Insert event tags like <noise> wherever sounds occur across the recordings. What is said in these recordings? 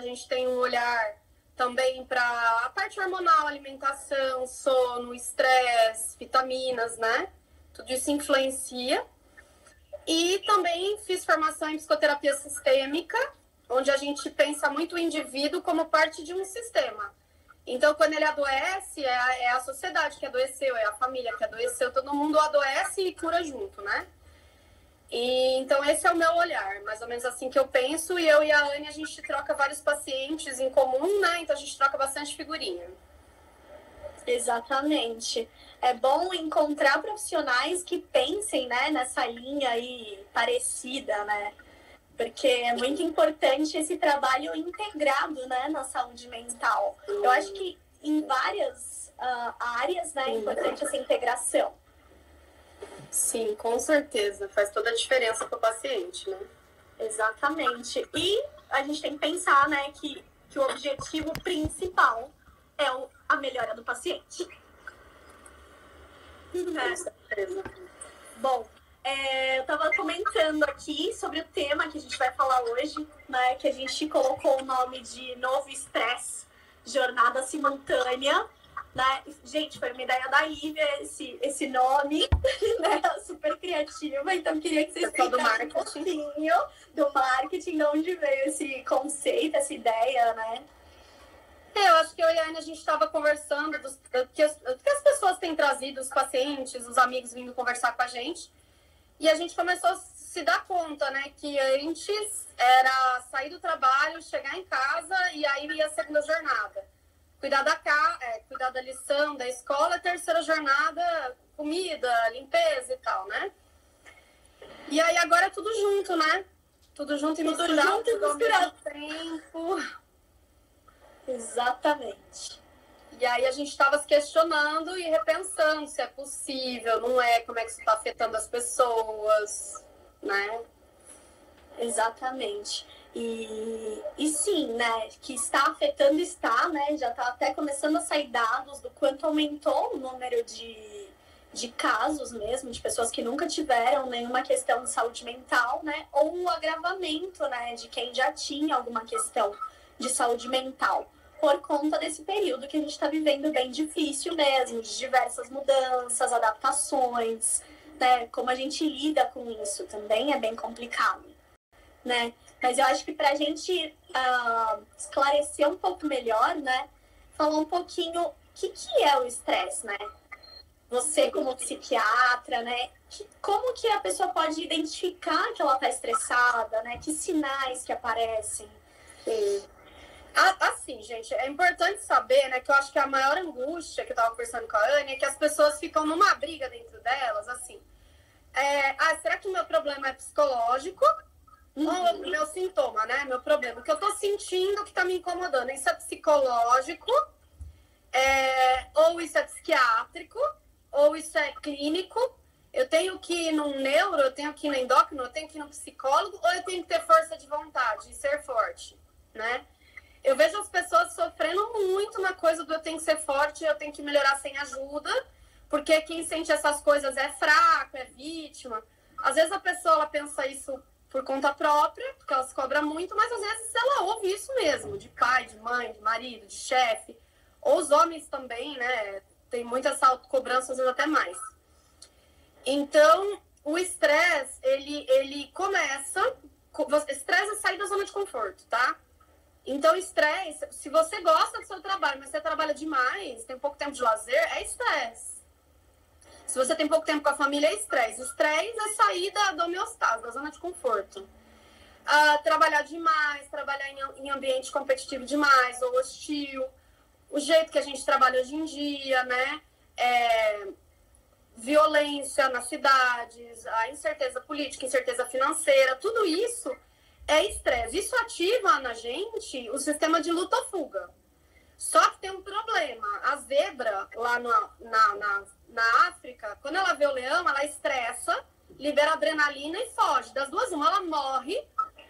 a gente tem um olhar também para a parte hormonal, alimentação, sono, estresse, vitaminas, né? Tudo isso influencia. E também fiz formação em psicoterapia sistêmica, onde a gente pensa muito o indivíduo como parte de um sistema. Então, quando ele adoece, é a, é a sociedade que adoeceu, é a família que adoeceu, todo mundo adoece e cura junto, né? E, então, esse é o meu olhar, mais ou menos assim que eu penso. E eu e a Anne, a gente troca vários pacientes em comum, né? Então, a gente troca bastante figurinha. Exatamente. É bom encontrar profissionais que pensem né, nessa linha aí parecida, né? Porque é muito importante esse trabalho integrado né, na saúde mental. Eu acho que em várias uh, áreas né, é importante essa integração. Sim, com certeza. Faz toda a diferença para o paciente, né? Exatamente. E a gente tem que pensar, né, que, que o objetivo principal é o, a melhora do paciente. Com certeza. Bom, é, eu estava comentando aqui sobre o tema que a gente vai falar hoje, né? Que a gente colocou o nome de Novo Estresse, Jornada Simultânea né? Gente, foi uma ideia da Ivia esse, esse nome, <laughs> né? Super criativa. Então, queria que vocês explicassem um pouquinho do marketing, de onde veio esse conceito, essa ideia, né? É, eu acho que eu e a Ana, a gente estava conversando do, do, que as, do, que as, pessoas têm trazido, os pacientes, os amigos vindo conversar com a gente. E a gente começou a se dar conta, né, que antes era sair do trabalho, chegar em casa e aí ia a segunda jornada cuidar da casa, é, cuidar da lição, da escola, terceira jornada, comida, limpeza e tal, né? E aí agora é tudo junto, né? Tudo junto e tudo misturado, junto e misturado. tempo. <laughs> Exatamente. E aí a gente estava se questionando e repensando se é possível, não é, como é que isso está afetando as pessoas, né? Exatamente. E, e sim, né, que está afetando, está, né, já está até começando a sair dados do quanto aumentou o número de, de casos mesmo, de pessoas que nunca tiveram nenhuma questão de saúde mental, né, ou um agravamento, né, de quem já tinha alguma questão de saúde mental, por conta desse período que a gente está vivendo bem difícil mesmo, de diversas mudanças, adaptações, né, como a gente lida com isso também é bem complicado, né, mas eu acho que para a gente uh, esclarecer um pouco melhor, né? Falar um pouquinho o que, que é o estresse, né? Você como psiquiatra, né? Que, como que a pessoa pode identificar que ela está estressada, né? Que sinais que aparecem? Sim. Assim, gente, é importante saber, né, que eu acho que a maior angústia que eu tava conversando com a Anne é que as pessoas ficam numa briga dentro delas, assim. É, ah, será que o meu problema é psicológico o meu sintoma, né? Meu problema. O que eu tô sentindo que tá me incomodando. Isso é psicológico, é, ou isso é psiquiátrico, ou isso é clínico. Eu tenho que ir num neuro, eu tenho que ir no endócrino, eu tenho que ir no psicólogo, ou eu tenho que ter força de vontade e ser forte, né? Eu vejo as pessoas sofrendo muito na coisa do eu tenho que ser forte, eu tenho que melhorar sem ajuda, porque quem sente essas coisas é fraco, é vítima. Às vezes a pessoa ela pensa isso por conta própria, porque ela se cobra muito, mas às vezes ela ouve isso mesmo, de pai, de mãe, de marido, de chefe, ou os homens também, né? Tem muita cobrança, às vezes até mais. Então, o estresse, ele, ele começa. Estresse é sair da zona de conforto, tá? Então, estresse, se você gosta do seu trabalho, mas você trabalha demais, tem pouco tempo de lazer, é estresse. Se você tem pouco tempo com a família, é estresse. Estresse é sair da, do homeostase, da zona de conforto. Uh, trabalhar demais, trabalhar em, em, ambiente competitivo demais ou hostil. O jeito que a gente trabalha hoje em dia, né? É, violência nas cidades, a incerteza política, incerteza financeira, tudo isso é estresse. Isso ativa na gente o sistema de luta ou fuga. Só que tem um problema. A zebra, lá na, na, na, na África, quando ela vê o leão, ela estressa, libera adrenalina e foge. Das duas, uma, ela morre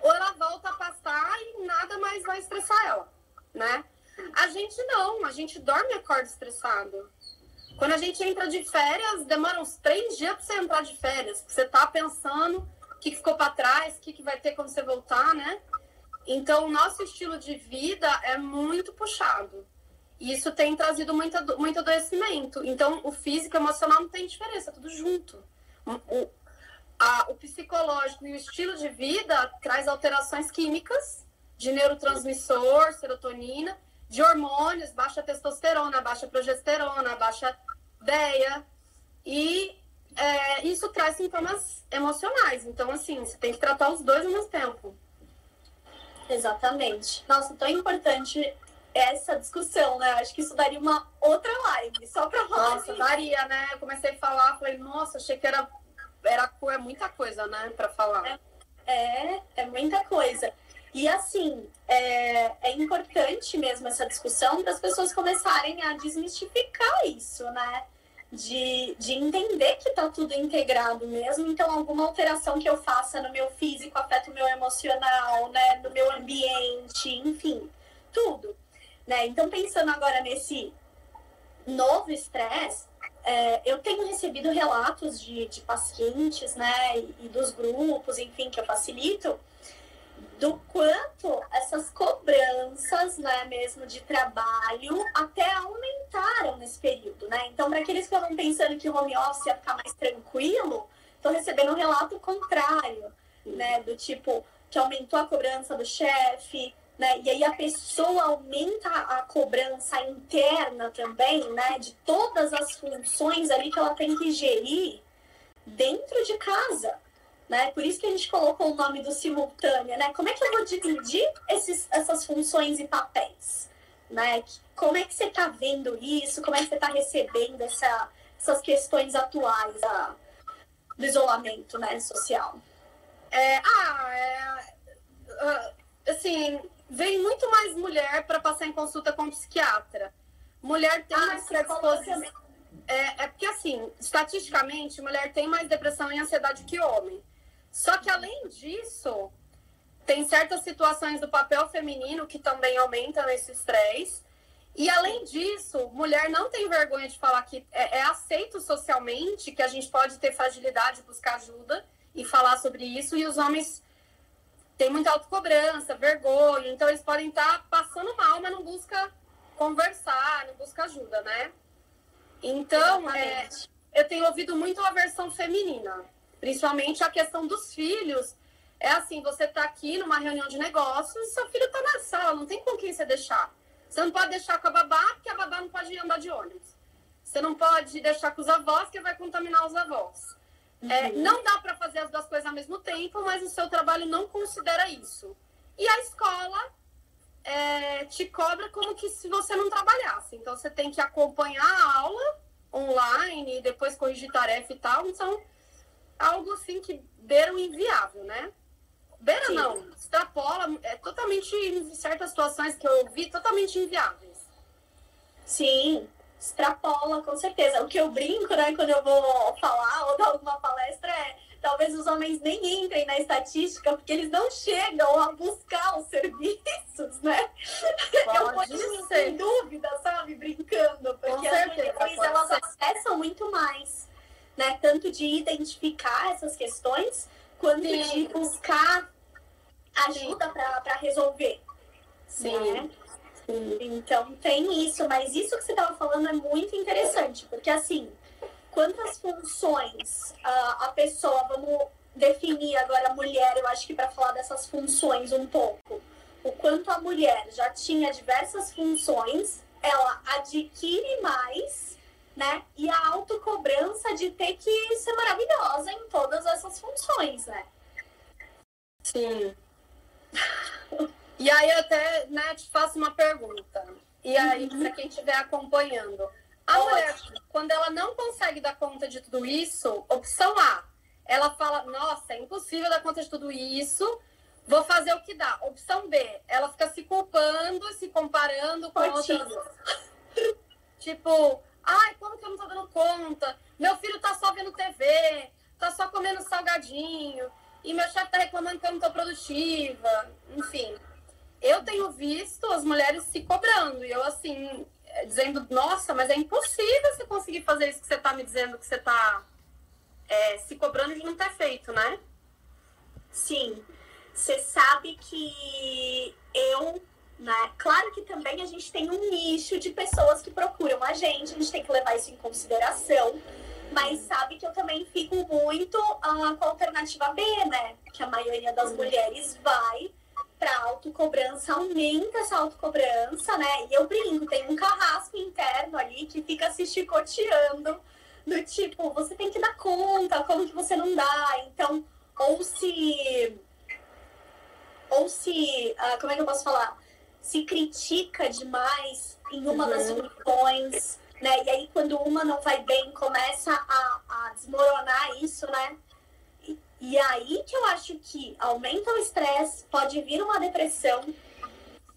ou ela volta a pastar e nada mais vai estressar ela, né? A gente não, a gente dorme e acorda estressado. Quando a gente entra de férias, demora uns três dias para você entrar de férias. Você tá pensando o que ficou para trás, o que vai ter quando você voltar, né? Então, o nosso estilo de vida é muito puxado. E isso tem trazido muito, muito adoecimento. Então, o físico e o emocional não tem diferença, é tudo junto. O, a, o psicológico e o estilo de vida traz alterações químicas de neurotransmissor, serotonina, de hormônios, baixa testosterona, baixa progesterona, baixa DEA. E é, isso traz sintomas emocionais. Então, assim, você tem que tratar os dois ao mesmo tempo. Exatamente. Nossa, tão importante essa discussão, né? Acho que isso daria uma outra live, só pra falar. Nossa, daria, né? Eu comecei a falar, falei, nossa, achei que era, era é muita coisa, né, pra falar. É, é, é muita coisa. E assim, é, é importante mesmo essa discussão para as pessoas começarem a desmistificar isso, né? de, de entender que tá tudo integrado mesmo. Então, alguma alteração que eu faça no meu físico afeta o meu emocional, né? No meu ambiente, enfim, tudo. Né? Então, pensando agora nesse novo estresse, é, eu tenho recebido relatos de, de pacientes, né? E, dos grupos, enfim, que eu facilito, do quanto essas cobranças, né, mesmo de trabalho, até aumentaram nesse período, né? Então, para aqueles que estavam pensando que o home office ia ficar mais tranquilo, estão recebendo um relato contrário, né? Do tipo, que aumentou a cobrança do chefe, né? E aí a pessoa aumenta a cobrança interna também, né? De todas as funções ali que ela tem que gerir dentro de casa né? Por isso que a gente colocou o nome do simultânea, né? Como é que eu vou dividir esses, essas funções e papéis, né? Como é que você está vendo isso? Como é que você está recebendo essa, essas questões atuais da, do isolamento, né, social? É, ah, é, uh, assim, vem muito mais mulher para passar em consulta com psiquiatra. Mulher tem ah, mais predisposição. É, é porque, assim, estatisticamente, mulher tem mais depressão e ansiedade que homem. Só que, além disso, tem certas situações do papel feminino que também aumentam esse estresse. E, além disso, mulher não tem vergonha de falar que é, é aceito socialmente que a gente pode ter fragilidade, buscar ajuda e falar sobre isso. E os homens têm muita autocobrança, vergonha. Então, eles podem estar passando mal, mas não busca conversar, não busca ajuda, né? Então, é, eu tenho ouvido muito a versão feminina. Principalmente a questão dos filhos. É assim, você está aqui numa reunião de negócios e seu filho está na sala, não tem com quem você deixar. Você não pode deixar com a babá, porque a babá não pode andar de ônibus. Você não pode deixar com os avós, que vai contaminar os avós. É, uhum. É, não dá para fazer as duas coisas ao mesmo tempo, mas o seu trabalho não considera isso. E a escola é, te cobra como que se você não trabalhasse. Então, você tem que acompanhar a aula online, e depois corrigir tarefa e tal. Então, algo assim que beira o inviável, né? Beira Sim. não, extrapola, é totalmente, em certas situações que eu vi, totalmente inviáveis. Sim, extrapola, com certeza. O que eu brinco, né, quando eu vou falar ou dar alguma palestra é talvez os homens nem entrem na estatística porque eles não chegam a buscar os <laughs> serviços, né? Pode eu ponho sem dúvida, sabe? Brincando, porque as mulheres elas ser. acessam muito mais né? Tanto de identificar essas questões, quanto Sim. de buscar ajuda para resolver. Sim. Né? Sim. Então tem isso, mas isso que você estava falando é muito interessante, porque assim, quantas funções a, a pessoa, vamos definir agora a mulher, eu acho que para falar dessas funções um pouco, o quanto a mulher já tinha diversas funções, ela adquire mais né? E a autocobrança de ter que ser maravilhosa em todas essas funções, né? Sim. <laughs> E aí até né, te faço uma pergunta. E aí, uhum. para quem estiver acompanhando, a Ótimo. mulher, quando ela não consegue dar conta de tudo isso, opção A, ela fala, nossa, é impossível dar conta de tudo isso, vou fazer o que dá. Opção B, ela fica se culpando, se comparando com Fortinho. outras. tipo, ai, como que eu não tô dando conta? Meu filho tá só vendo TV, tá só comendo salgadinho, e meu chefe tá reclamando que eu não tô produtiva. Enfim, eu tenho visto as mulheres se cobrando, e eu assim, dizendo, nossa, mas é impossível você conseguir fazer isso que você tá me dizendo que você tá é, se cobrando de não ter feito, né? Sim. Você sabe que eu, né? Claro que também a gente tem um nicho de pessoas que procuram a gente, a gente tem que levar isso em consideração. Mas sabe que eu também fico muito uh, com a alternativa B, né? Que a maioria das mulheres vai para autocobrança, aumenta essa autocobrança, né? E eu brinco, tem um carrasco interno ali que fica se chicoteando do tipo, você tem que dar conta, como que você não dá? Então, ou se ou se, uh, como é que eu posso falar? Se critica demais em uma uhum. das funções, né? E aí, quando uma não vai bem, começa a, a desmoronar isso, né? E, aí que eu acho que aumenta o estresse, pode vir uma depressão,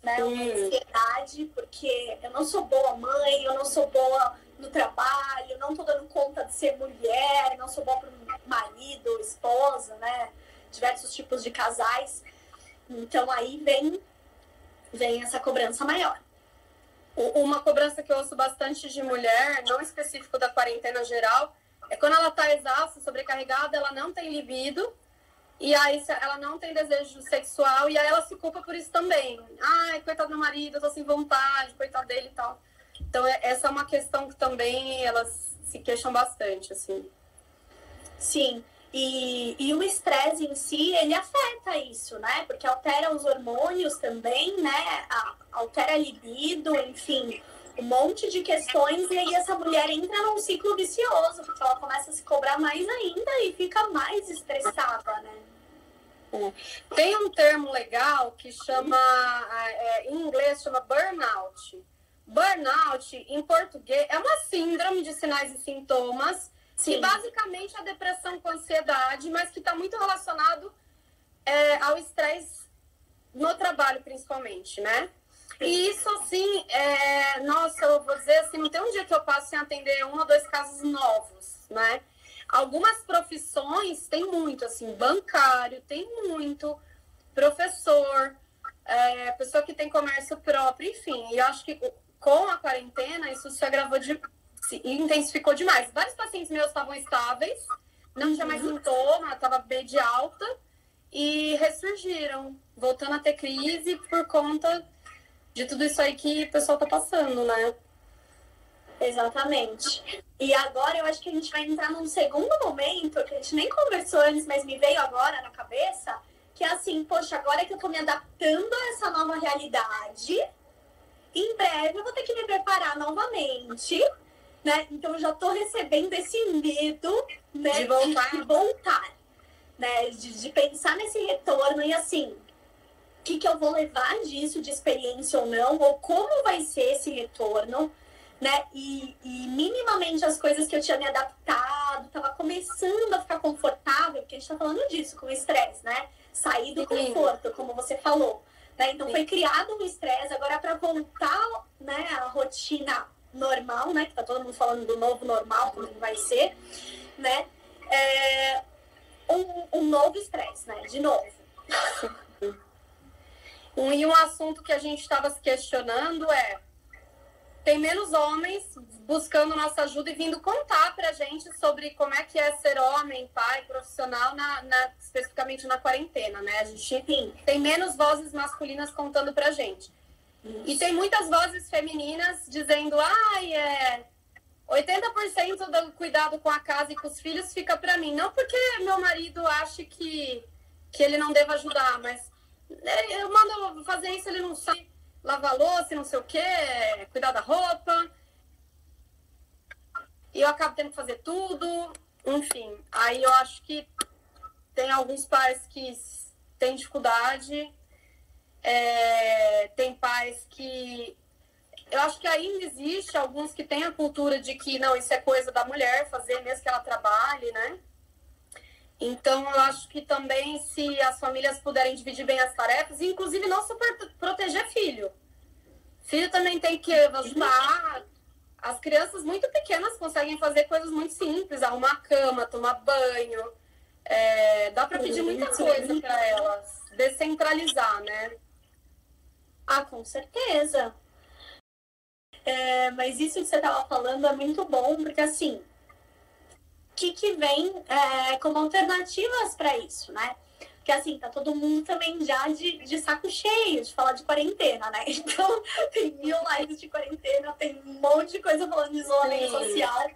né? Uma ansiedade, porque eu não sou boa mãe, eu não sou boa no trabalho, não tô dando conta de ser mulher, não sou boa para marido, esposa, né? Diversos tipos de casais. Então aí vem, vem essa cobrança maior. Uma cobrança que eu ouço bastante de mulher, não específico da quarentena geral, é quando ela está exausta, sobrecarregada, ela não tem libido, e aí ela não tem desejo sexual, e aí ela se culpa por isso também. Ai, coitado do marido, eu tô sem vontade, coitado dele e tal. Então, é, essa é uma questão que também elas se queixam bastante, assim. Sim. E, e o estresse em si, ele afeta isso, né? Porque altera os hormônios também, né? Altera a libido, enfim, um monte de questões. E aí essa mulher entra num ciclo vicioso, porque ela começa a se cobrar mais ainda e fica mais estressada, né? É. Tem um termo legal que chama, é, em inglês chama burnout. Burnout, em português, é uma síndrome de sinais e sintomas Sim. que basicamente é a depressão com ansiedade, mas que está muito relacionado é, ao estresse no trabalho, principalmente, né? E isso, assim, é, nossa, eu vou dizer assim, não tem um dia que eu passo sem atender um ou dois casos novos, né? Algumas profissões tem muito, assim, bancário tem muito, professor, é, pessoa que tem comércio próprio, enfim. E eu acho que com a quarentena isso se agravou de, se intensificou demais. Vários pacientes meus estavam estáveis, não tinha mais uhum. sintoma, estava bem de alta e ressurgiram, voltando a ter crise por conta de tudo isso aí que o pessoal tá passando, né? Exatamente. E agora eu acho que a gente vai entrar num segundo momento que a gente nem conversou antes, mas me veio agora na cabeça, que é assim, poxa, agora que eu tô me adaptando a essa nova realidade, em breve eu vou ter que me preparar novamente né? Então eu já estou recebendo esse medo, né? De voltar. De, voltar, né? De, de, pensar nesse retorno e assim, o que, que eu vou levar disso de experiência ou não, ou como vai ser esse retorno, né? E, e minimamente as coisas que eu tinha me adaptado, estava começando a ficar confortável, porque a gente está falando disso com estresse, né? Sair do conforto, como você falou. Né? Então foi criado um estresse, agora para voltar né, a rotina normal, né? Que tá todo mundo falando do novo normal, como vai ser, né? É, um, um novo estresse, né? De novo. Um, e um assunto que a gente estava se questionando é tem menos homens buscando nossa ajuda e vindo contar pra gente sobre como é que é ser homem, pai, profissional, na, na especificamente na quarentena, né? A gente Sim. tem menos vozes masculinas contando pra gente. Isso. E tem muitas vozes femininas dizendo, ai, é 80% do cuidado com a casa e com os filhos fica para mim. Não porque meu marido acha que, que ele não deve ajudar, mas eu mando fazer isso, ele não sabe lavar louça, não sei o quê, cuidar da roupa. E eu acabo tendo que fazer tudo. Enfim, aí eu acho que tem alguns pais que têm dificuldade é, tem pais que. Eu acho que ainda existe alguns que têm a cultura de que não, isso é coisa da mulher fazer, mesmo que ela trabalhe, né? Então, eu acho que também, se as famílias puderem dividir bem as tarefas, inclusive não super proteger filho. Filho também tem que ajudar. As crianças muito pequenas conseguem fazer coisas muito simples, arrumar cama, tomar banho. É, dá para pedir muita coisa para elas. Descentralizar, né? Ah, com certeza. É, mas isso que você estava falando é muito bom, porque assim, que, que vem é, como alternativas para isso, né? Porque assim, tá todo mundo também já de, de saco cheio de falar de quarentena, né? <laughs> Então, tem mil lives de quarentena, tem um monte de coisa falando de isolamento social,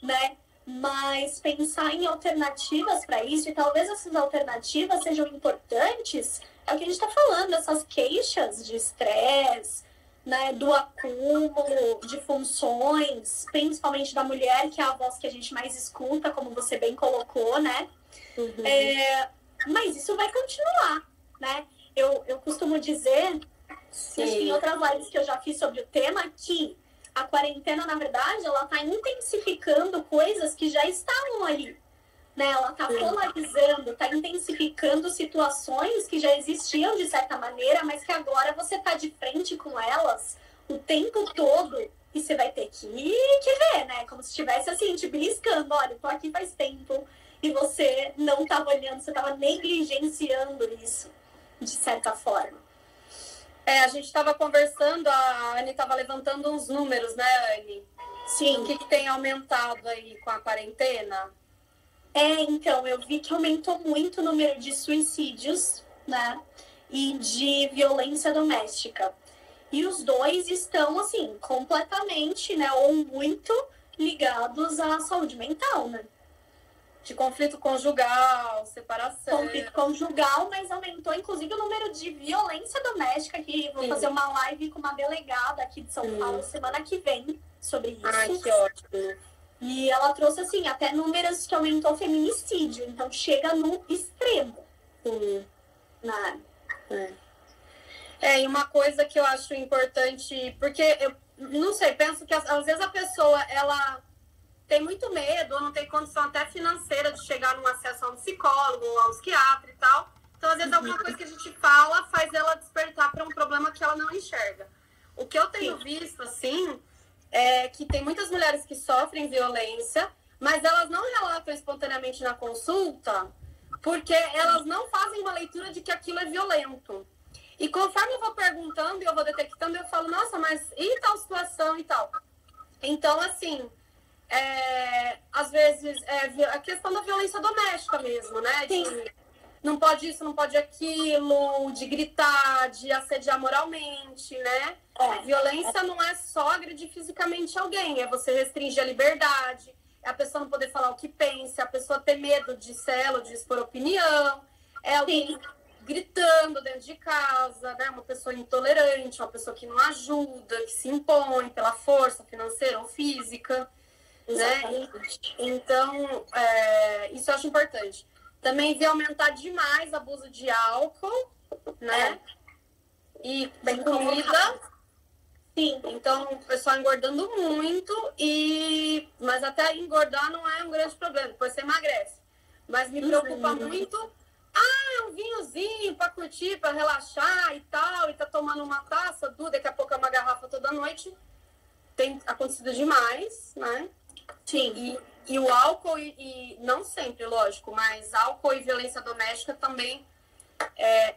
né? Mas pensar em alternativas para isso, e talvez essas alternativas sejam importantes, é o que a gente está falando, essas queixas de estresse, né, do acúmulo de funções, principalmente da mulher, que é a voz que a gente mais escuta, como você bem colocou, né? Uhum. É, mas isso vai continuar, né? Eu, eu costumo dizer, Sim. acho que em outras lives que eu já fiz sobre o tema, que a quarentena, na verdade, ela está intensificando coisas que já estavam ali. Né? Ela está polarizando, está intensificando situações que já existiam de certa maneira, mas que agora você está de frente com elas o tempo todo e você vai ter que, que ver, né? Como se estivesse assim, te beliscando. Olha, tô aqui faz tempo e você não estava olhando, você estava negligenciando isso, de certa forma. É, a gente estava conversando, a Anne estava levantando uns números, né, Anne? Sim. O que, que tem aumentado aí com a quarentena? É, então, eu vi que aumentou muito o número de suicídios, né? E de violência doméstica. E os dois estão, assim, completamente, né? Ou muito ligados à saúde mental, né? De conflito conjugal, separação. Conflito conjugal, mas aumentou inclusive o número de violência doméstica, que vou Sim. fazer uma live com uma delegada aqui de São Sim. Paulo semana que vem sobre isso. Ai, que ótimo. E ela trouxe, assim, até números que aumentou o feminicídio. Então, chega no extremo. Sim. Na... É. é, e uma coisa que eu acho importante... Porque, eu não sei, penso que às vezes a pessoa, ela tem muito medo, ou não tem condição até financeira de chegar num acesso a um psicólogo, ou a um psiquiatra e tal. Então, às vezes, uhum. alguma coisa que a gente fala faz ela despertar para um problema que ela não enxerga. O que eu tenho Sim. visto, assim, é que tem muitas mulheres que sofrem violência, mas elas não relatam espontaneamente na consulta, porque elas não fazem uma leitura de que aquilo é violento. E conforme eu vou perguntando e eu vou detectando, eu falo, nossa, mas e tal situação e tal? Então, assim, é, às vezes, é a questão da violência doméstica mesmo, né? De, não pode isso, não pode aquilo, de gritar, de assediar moralmente, né? É. Violência não é só agredir fisicamente alguém, é você restringir a liberdade, é a pessoa não poder falar o que pensa, é a pessoa ter medo de ser ela, de expor opinião, é alguém Sim. gritando dentro de casa, né? Uma pessoa intolerante, uma pessoa que não ajuda, que se impõe pela força financeira ou física, né? Então, é, isso eu acho importante. Também vi aumentar demais o abuso de álcool, né? E Bem comida. Sim, então o pessoal engordando muito, e mas até engordar não é um grande problema, depois você emagrece. Mas me preocupa uhum. muito, ah, um vinhozinho para curtir, para relaxar e tal, e tá tomando uma taça, tudo, daqui a pouco é uma garrafa toda noite. Tem acontecido demais, né? Sim. E e o álcool, e, e, não sempre, lógico, mas álcool e violência doméstica também, é,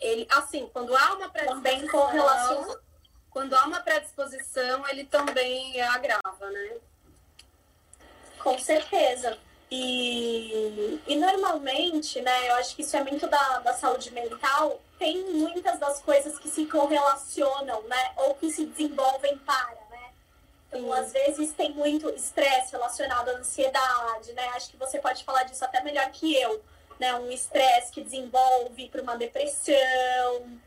ele, assim, quando há uma predisposição, quando há uma predisposição, ele também agrava, né? Com certeza. E, e normalmente, né, eu acho que isso é muito da, da saúde mental, tem muitas das coisas que se correlacionam, né, ou que se desenvolvem para então, às vezes tem muito estresse relacionado à ansiedade, né? Acho que você pode falar disso até melhor que eu, né? Um estresse que desenvolve para uma depressão.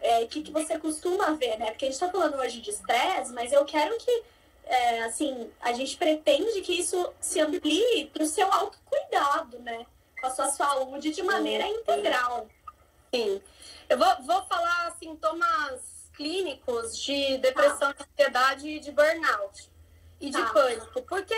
É, o que, que você costuma ver, né? Porque a gente está falando hoje de estresse, mas eu quero que, é, assim, a gente pretende que isso se amplie para o seu autocuidado, né? Com a sua saúde de maneira sim, integral. Sim. Eu vou, vou falar sintomas clínicos de depressão, de ansiedade e de burnout. E de tá. pânico. Porque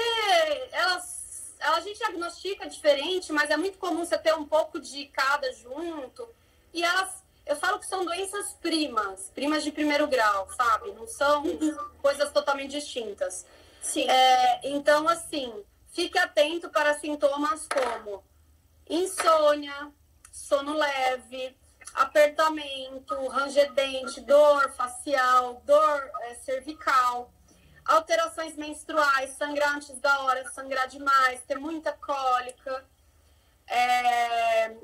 elas a gente diagnostica diferente, mas é muito comum você ter um pouco de cada junto. E elas, eu falo que são doenças primas, primas de primeiro grau, sabe? Não são coisas totalmente distintas. Sim. É, então, assim, fique atento para sintomas como insônia, sono leve, apertamento, ranger dente, dor facial, dor é, cervical, alterações menstruais, sangrar antes da hora, sangrar demais, ter muita cólica, é,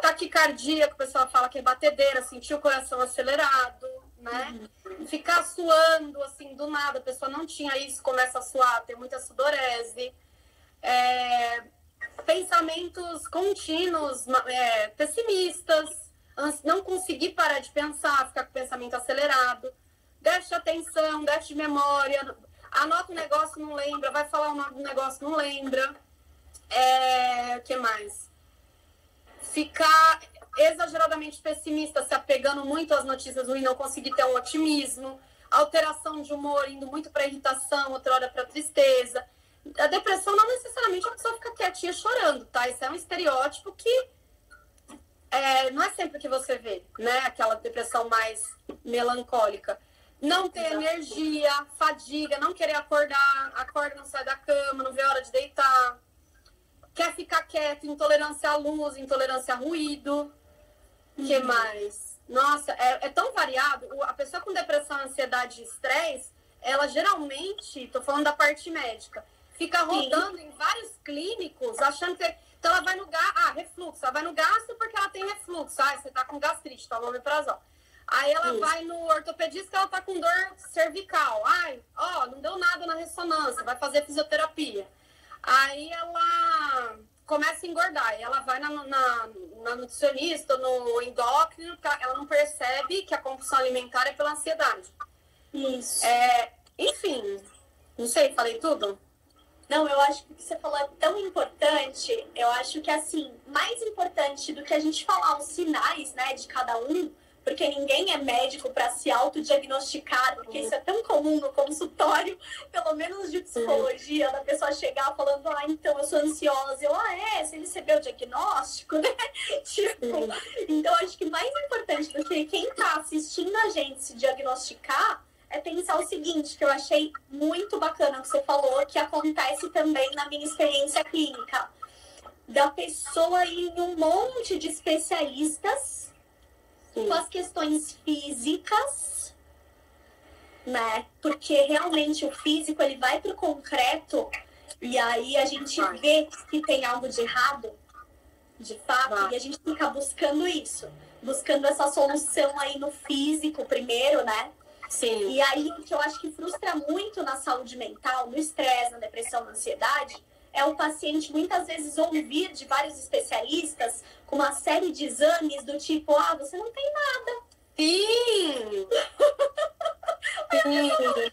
taquicardia, que o pessoal fala que é batedeira, sentir o coração acelerado, né? Uhum. Ficar suando, assim, do nada, a pessoa não tinha isso, começa a suar, ter muita sudorese. É, pensamentos contínuos, é, pessimistas, não conseguir parar de pensar, ficar com o pensamento acelerado, déficit de atenção, déficit de memória, anota um negócio, não lembra, vai falar um negócio, não lembra. É, o que mais? Ficar exageradamente pessimista, se apegando muito às notícias ruins, não conseguir ter um otimismo, alteração de humor, indo muito para irritação, outra hora para tristeza. A depressão não necessariamente a pessoa fica quietinha chorando, tá? Isso é um estereótipo que é, não é sempre que você vê, né? Aquela depressão mais melancólica. Não ter energia, fadiga, não querer acordar, acorda, não sai da cama, não vê a hora de deitar. Quer ficar quieto, intolerância à luz, intolerância a ruído. O uhum. que mais? Nossa, é, é, tão variado. A pessoa com depressão, ansiedade e estresse, ela geralmente, tô falando da parte médica, fica rodando Sim. em vários clínicos, achando que. Então ela vai no gás. Ah, refluxo. Ela vai no gastro porque ela tem refluxo. Ah, você tá com gastrite, toma omeprazol. Aí ela vai no ortopedista ela tá com dor cervical. Ai, ó, não deu nada na ressonância, vai fazer fisioterapia. Aí ela começa a engordar. E ela vai na, na, na nutricionista, no endócrino, ela não percebe que a compulsão alimentar é pela ansiedade. Isso. É, enfim, não sei, falei tudo? Não, eu acho que o que você falou é tão importante. Eu acho que, assim, mais importante do que a gente falar os sinais, né, de cada um, porque ninguém é médico para se autodiagnosticar, porque isso é tão comum no consultório, <laughs> pelo menos de psicologia, da pessoa chegar falando, ah, então eu sou ansiosa. Eu, ah, é, você recebeu o diagnóstico, <laughs> né? tipo, então acho que mais importante do que quem está assistindo a gente se diagnosticar é pensar o seguinte, que eu achei muito bacana que você falou, que acontece também na minha experiência clínica. Da pessoa ir em um monte de especialistas Sim. com as questões físicas, né? Porque realmente o físico ele vai para o concreto e aí a gente vai. vê que tem algo de errado, de fato, vai. e a gente fica buscando isso, buscando essa solução aí no físico primeiro, né? Sim. E aí, o que eu acho que frustra muito na saúde mental, no estresse, na depressão, na ansiedade, é o paciente muitas vezes ouvir de vários especialistas com uma série de exames do tipo, ah, você não tem nada. Sim! <laughs> Sim.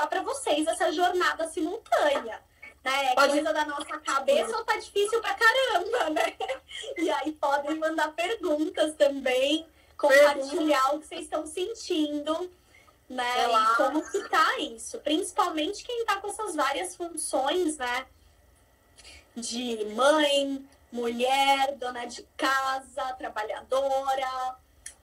Tá para vocês essa jornada simultânea. Né? É Pode... coisa da nossa cabeça ou tá difícil pra caramba, né? E aí podem mandar perguntas também, compartilhar Pergunta. o que vocês estão sentindo, né? E como que tá isso. Principalmente quem tá com essas várias funções, né? De mãe, mulher, dona de casa, trabalhadora,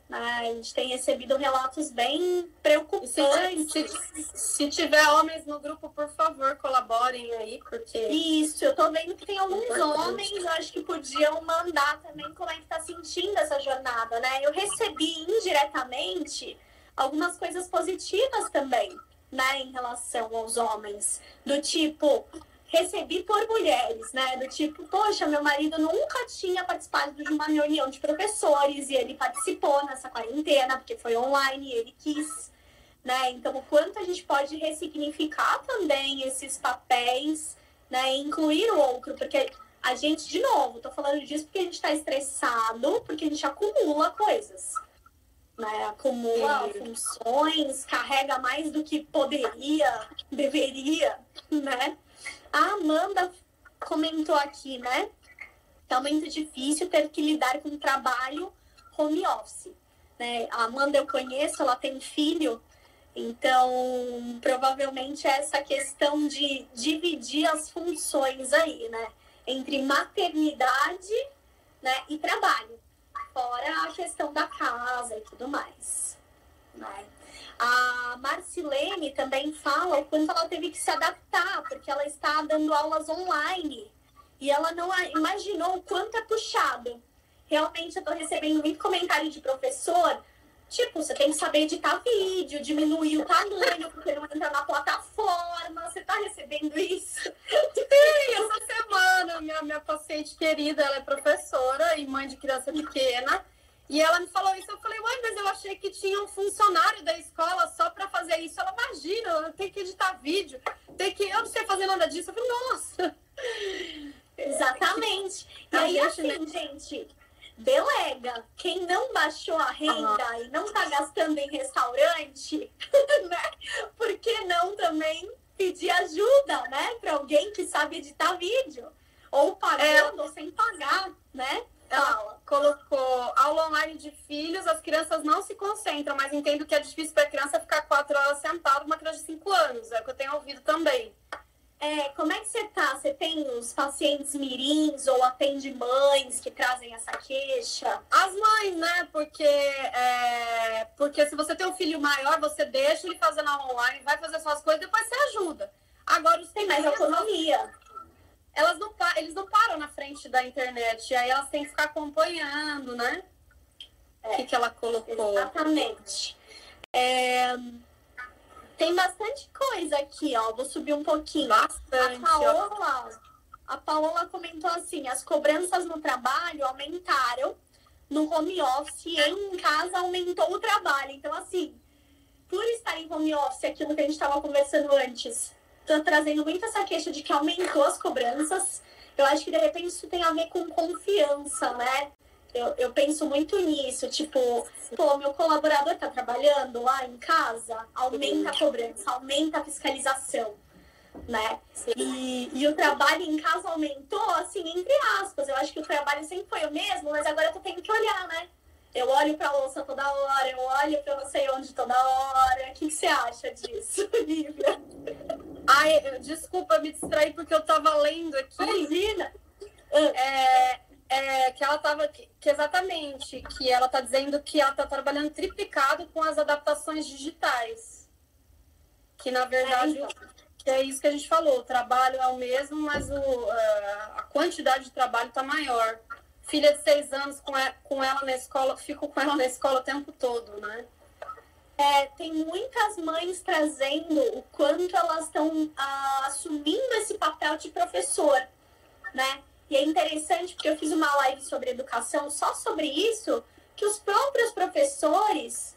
a gente tem recebido relatos bem preocupantes. Se, se, se, tiver homens no grupo, por favor, colaborem aí, porque. Isso, eu tô vendo que tem alguns homens, eu acho que podiam mandar também como é que tá sentindo essa jornada, né? Eu recebi indiretamente algumas coisas positivas também, né, em relação aos homens. Do tipo, recebi por mulheres, né? Do tipo, poxa, meu marido nunca tinha participado de uma reunião de professores e ele participou nessa quarentena, porque foi online e ele quis, né? Então, o quanto a gente pode ressignificar também esses papéis, né? E incluir o outro, porque a gente, de novo, tô falando disso porque a gente tá estressado, porque a gente acumula coisas. Né, acumula funções, carrega mais do que poderia, deveria, né? A Amanda comentou aqui, né? É muito difícil ter que lidar com trabalho home office. Né? A Amanda eu conheço, ela tem filho, então provavelmente é essa questão de dividir as funções aí, né? Entre maternidade né, e trabalho. Fora a questão da casa e tudo mais. Né? A Marcilene também fala o quanto ela teve que se adaptar, porque ela está dando aulas online e ela não imaginou o quanto é puxado. Realmente, eu estou recebendo muito comentário de professor. Tipo, você tem que saber editar vídeo, diminuir o tamanho, porque não entra na plataforma. Você está recebendo isso? Sim, essa semana, minha, minha paciente querida, ela é professora e mãe de criança pequena. E ela me falou isso, eu falei, uai, mas eu achei que tinha um funcionário da escola só para fazer isso. Ela, imagina, tenho que editar vídeo, tem que. Eu não sei fazer nada disso. Eu falei, nossa! Exatamente. <laughs> E aí, assim, né? gente, delega. Quem não baixou a renda uhum. e não tá gastando em restaurante, <laughs> né? Por que não também pedir ajuda, né? Para alguém que sabe editar vídeo? Ou pagando é... ou sem pagar, né? Ela colocou aula online de filhos, as crianças não se concentram, mas entendo que é difícil para a criança ficar quatro horas sentada, uma criança de cinco anos, é o que eu tenho ouvido também. É, como é que você tá? Você tem os pacientes mirins ou atende mães que trazem essa queixa? As mães, né? Porque, é, porque se você tem um filho maior, você deixa ele fazendo aula online, vai fazer suas coisas, depois você ajuda. Agora, os tem mais autonomia elas não, eles não param na frente da internet, aí elas têm que ficar acompanhando, né? É, o que, que ela colocou? Exatamente. É, tem bastante coisa aqui, ó. Vou subir um pouquinho. Bastante. A Paola, a Paola comentou assim: as cobranças no trabalho aumentaram no home office e em casa aumentou o trabalho. Então, assim, por estar em home office, aquilo que a gente estava conversando antes, tá trazendo muito essa queixa de que aumentou as cobranças. Eu acho que de repente isso tem a ver com confiança, né? Eu, eu penso muito nisso, tipo, pô, meu colaborador tá trabalhando lá em casa, aumenta a cobrança, aumenta a fiscalização, né? E, e o trabalho em casa aumentou, assim, entre aspas. Eu acho que o trabalho sempre foi o mesmo, mas agora eu tô tendo que olhar, né? Eu olho pra louça toda hora, eu olho pra não sei onde toda hora. O que, que você acha disso, <laughs> Lívia? Ai, desculpa, me distrair porque eu tava lendo aqui. Imagina! É, é, que ela tava. Que, exatamente, que ela tá dizendo que ela tá trabalhando triplicado com as adaptações digitais. Que na verdade. É, então. é isso que a gente falou, o trabalho é o mesmo, mas o, a quantidade de trabalho tá maior. Filha de seis anos com ela, com ela na escola, fico com ela na escola o tempo todo, né? É, tem muitas mães trazendo o quanto elas estão ah, assumindo esse papel de professor, né? E é interessante porque eu fiz uma live sobre educação só sobre isso, que os próprios professores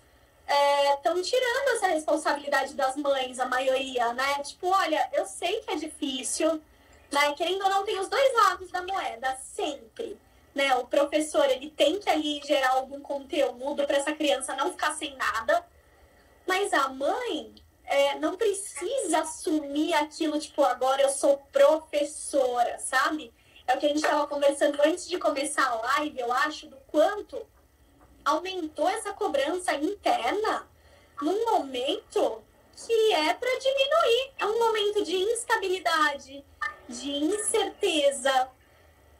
estão é, tirando essa responsabilidade das mães, a maioria, né? Tipo, olha, eu sei que é difícil, Né? Querendo ou não, tem os dois lados da moeda, sempre. Né? O professor ele tem que ali gerar algum conteúdo para essa criança não ficar sem nada, mas a mãe é, não precisa assumir aquilo, tipo, agora eu sou professora, sabe? É o que a gente estava conversando antes de começar a live, eu acho, do quanto aumentou essa cobrança interna num momento que é para diminuir. É um momento de instabilidade, de incerteza,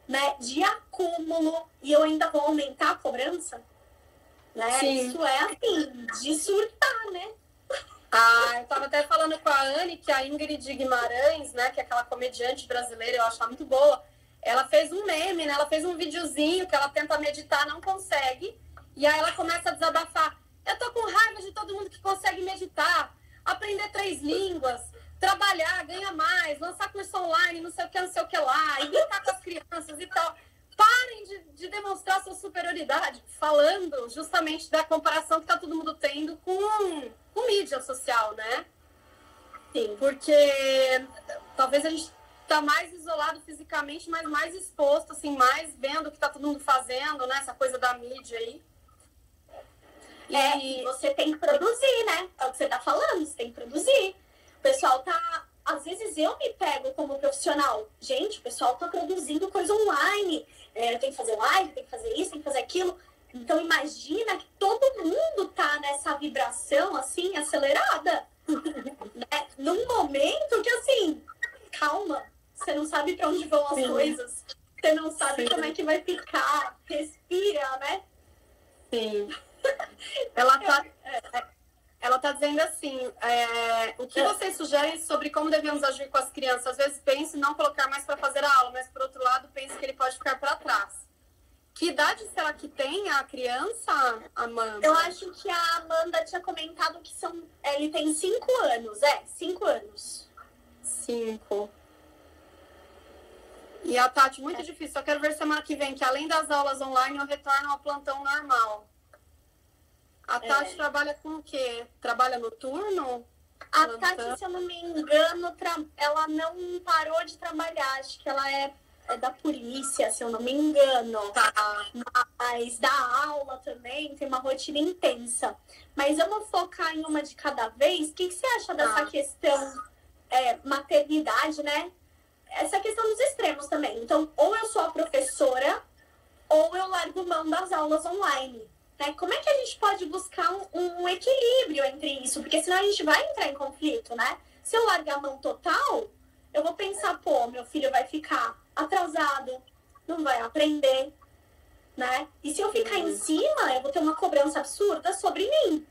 né, de acúmulo, e eu ainda vou aumentar a cobrança. Né? Sim. Isso é assim, de surtar, né? Ah, eu estava até falando com a Anne que a Ingrid Guimarães, né, que é aquela comediante brasileira, eu acho muito boa, ela fez um meme, né? Ela fez um videozinho que ela tenta meditar, não consegue. E aí ela começa a desabafar. Eu tô com raiva de todo mundo que consegue meditar, aprender três línguas, trabalhar, ganhar mais, lançar curso online, não sei o que, não sei o que lá, e brincar com as crianças e tal. Parem de, de demonstrar sua superioridade, falando justamente da comparação que tá todo mundo tendo com, com mídia social, né? Sim. Porque talvez a gente tá mais isolado fisicamente, mas mais exposto, assim, mais vendo o que tá todo mundo fazendo, né? Essa coisa da mídia aí. É, e você tem que produzir, né? É o que você tá falando, você tem que produzir. O pessoal tá. Às vezes eu me pego como profissional. Gente, o pessoal tá produzindo coisa online. É, tem que fazer live, tem que fazer isso, tem que fazer aquilo. Então imagina que todo mundo tá nessa vibração assim, acelerada. <laughs> né? Num momento que assim, calma, você não sabe para onde vão as Sim. coisas. Você não sabe Sim. como é que vai ficar. Respira, né? Sim. <laughs> Ela tá, é, ela tá dizendo assim: é, o que é. vocês sugerem sobre como devemos agir com as crianças? Às vezes pense em não colocar mais para fazer a aula, mas por outro lado, pense que ele pode ficar para trás. Que idade será que tem a criança, Amanda? Eu acho que a Amanda tinha comentado que são. Ele tem cinco anos, é, cinco anos. Cinco. E a Tati, muito é. difícil. Só quero ver semana que vem que além das aulas online eu retorno ao plantão normal. A é. Tati é. trabalha com o quê? Trabalha noturno? A Tati, se eu não me engano, ela não parou de trabalhar. Acho que ela é, é da polícia, se eu não me engano. Tá. Mas dá aula também, tem uma rotina intensa. Mas eu vou focar em uma de cada vez. O que, que você acha dessa tá. questão é, maternidade, né? essa questão dos extremos também. Então, ou eu sou a professora, ou eu largo mão das aulas online. Né? Como é que a gente pode buscar um, um, equilíbrio entre isso? Porque senão a gente vai entrar em conflito, né? Se eu largar a mão total, eu vou pensar, pô, meu filho vai ficar atrasado, não vai aprender, né? E se eu ficar em cima, eu vou ter uma cobrança absurda sobre mim,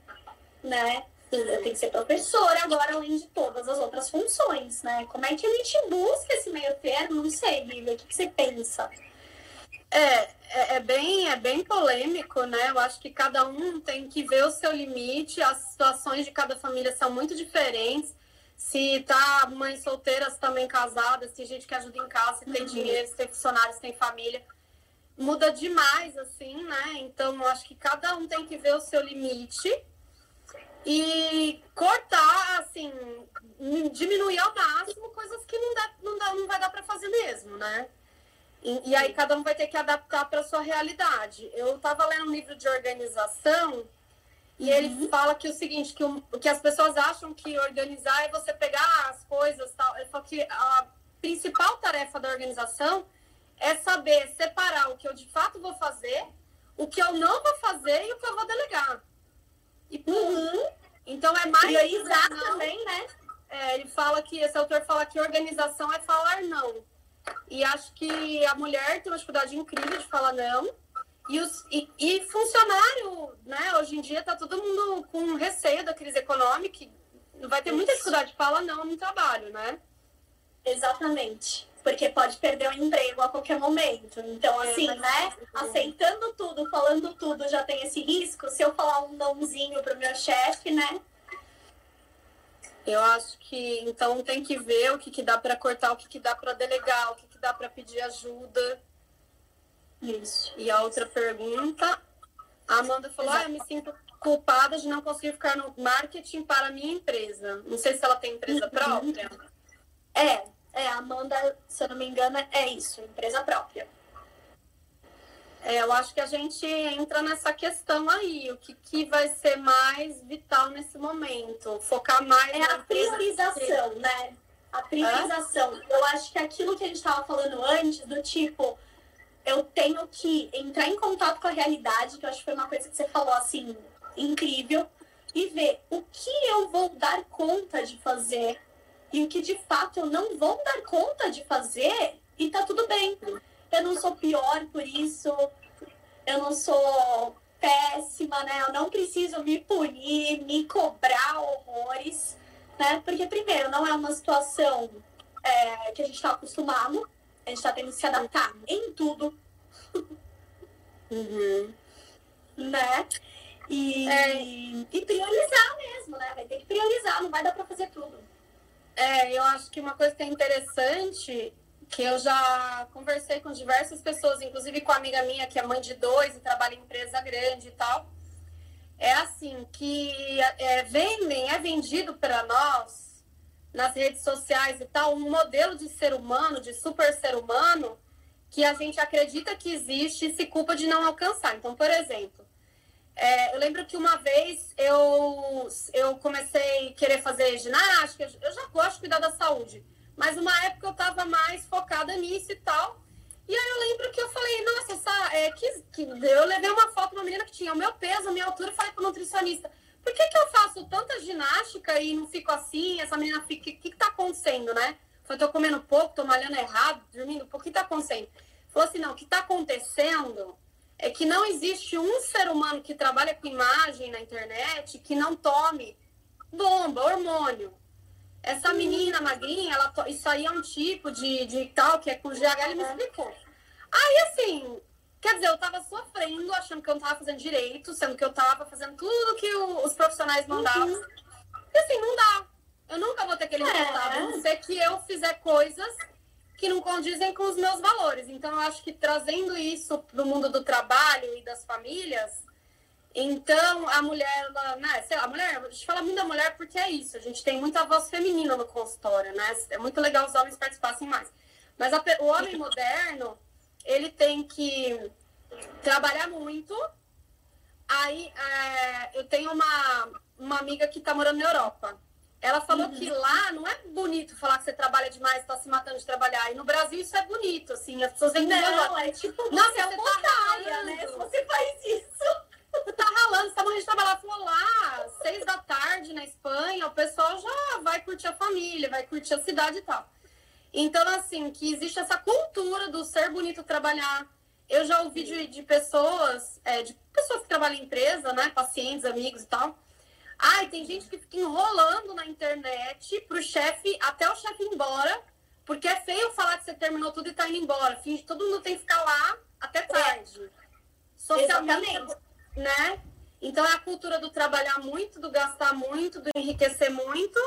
né? Eu tenho que ser professora agora, além de todas as outras funções, né? Como é que a gente busca esse meio termo? Não sei, Lívia, o que, que você pensa? É, é, é, bem, é bem polêmico, né? Eu acho que cada um tem que ver o seu limite, as situações de cada família são muito diferentes. Se tá mães solteiras também casadas, tem gente que ajuda em casa, se tem uhum. dinheiro, se tem funcionários, se tem família. Muda demais, assim, né? Então, eu acho que cada um tem que ver o seu limite e cortar, assim, diminuir ao máximo coisas que não, dá, não, dá, não vai dar para fazer mesmo, né? E, e, aí cada um vai ter que adaptar para sua realidade. Eu estava lendo um livro de organização e uhum. ele fala que o seguinte, que, o, que as pessoas acham que organizar é você pegar as coisas, tal. Ele falou que a principal tarefa da organização é saber separar o que eu de fato vou fazer, o que eu não vou fazer e o que eu vou delegar. E uhum. Então é mais. Priorizar também, né? É, ele fala que, esse autor fala que organização é falar não. E acho que a mulher tem uma dificuldade incrível de falar não. E, os, e, e funcionário, né? Hoje em dia tá todo mundo com receio da crise econômica. Vai ter muita dificuldade de falar não no trabalho, né? Exatamente porque pode perder o emprego a qualquer momento. Então, assim, é, né? Aceitando tudo, falando tudo, já tem esse risco. Se eu falar um nãozinho pro meu chefe, né? Eu acho que então tem que ver o que, que dá para cortar, o que, que dá para delegar, o que dá para pedir ajuda. Isso. E a outra pergunta, a Amanda falou: ah, eu me sinto culpada de não conseguir ficar no marketing para a minha empresa. Não sei se ela tem empresa uhum. própria. É, É, a Amanda, se eu não me engano, é isso, empresa própria. É, eu acho que a gente entra nessa questão aí, o que, que vai ser mais vital nesse momento, focar mais é a priorização, né? A priorização. Eu acho que aquilo que a gente estava falando antes, do tipo, eu tenho que entrar em contato com a realidade, que eu acho que foi uma coisa que você falou assim, incrível, e ver o que eu vou dar conta de fazer e o que de fato eu não vou dar conta de fazer, e tá tudo bem eu não sou pior por isso, eu não sou péssima, né? Eu não preciso me punir, me cobrar horrores, né? Porque, primeiro, não é uma situação é, que a gente está acostumado, a gente está tendo que se adaptar em tudo. Uhum. Né? E, é. e priorizar mesmo, né? Vai ter que priorizar, não vai dar para fazer tudo. É, eu acho que uma coisa que é interessante que eu já conversei com diversas pessoas, inclusive com a amiga minha que é mãe de dois e trabalha em empresa grande e tal. É assim que é, vendem, é vendido para nós nas redes sociais e tal um modelo de ser humano, de super ser humano, que a gente acredita que existe e se culpa de não alcançar. Então, por exemplo, é, eu lembro que uma vez eu, eu comecei a querer fazer ginástica, eu já gosto de cuidar da saúde. Mas uma época eu tava mais focada nisso e tal. E aí eu lembro que eu falei, nossa, essa, é, que, que, eu levei uma foto de uma menina que tinha o meu peso, a minha altura, falei pro nutricionista, por que, que eu faço tanta ginástica e não fico assim? Essa menina fica, o que, que tá acontecendo, né? Falei, tô comendo pouco, tô malhando errado, dormindo pouco, o que tá acontecendo? Falou assim, não, o que tá acontecendo é que não existe um ser humano que trabalha com imagem na internet que não tome bomba, hormônio. Essa menina magrinha, ela, isso aí é um tipo de, de tal que é com GH, ele me explicou. Aí, assim, quer dizer, eu tava sofrendo, achando que eu não tava fazendo direito, sendo que eu tava fazendo tudo que o, os profissionais mandavam. Uhum. E assim, não dá. Eu nunca vou ter aquele é. resultado, a não ser que eu fizer coisas que não condizem com os meus valores. Então, eu acho que trazendo isso pro mundo do trabalho e das famílias, então, a mulher, ela, né, sei lá, a mulher, a gente fala muito da mulher porque é isso, a gente tem muita voz feminina no consultório, né? É muito legal os homens participassem mais. Mas a, o homem moderno, ele tem que trabalhar muito. Aí, é, eu tenho uma, uma amiga que está morando na Europa. Ela falou uhum. que lá não é bonito falar que você trabalha demais, está se matando de trabalhar. E no Brasil isso é bonito, assim, as pessoas vêm Não, é tipo, Nossa, você é tá né? Se você faz isso. Tu tá ralando, você tá morrendo de trabalhar. Falou lá, seis da tarde na Espanha, o pessoal já vai curtir a família, vai curtir a cidade e tal. Então, assim, que existe essa cultura do ser bonito trabalhar. Eu já ouvi de, de pessoas, é, de pessoas que trabalham em empresa, né? Pacientes, amigos e tal. Ai, tem gente que fica enrolando na internet pro chefe, até o chefe ir embora, porque é feio falar que você terminou tudo e tá indo embora. Finge todo mundo tem que ficar lá até tarde. Socialmente. Exatamente né? Então é a cultura do trabalhar muito, do gastar muito, do enriquecer muito.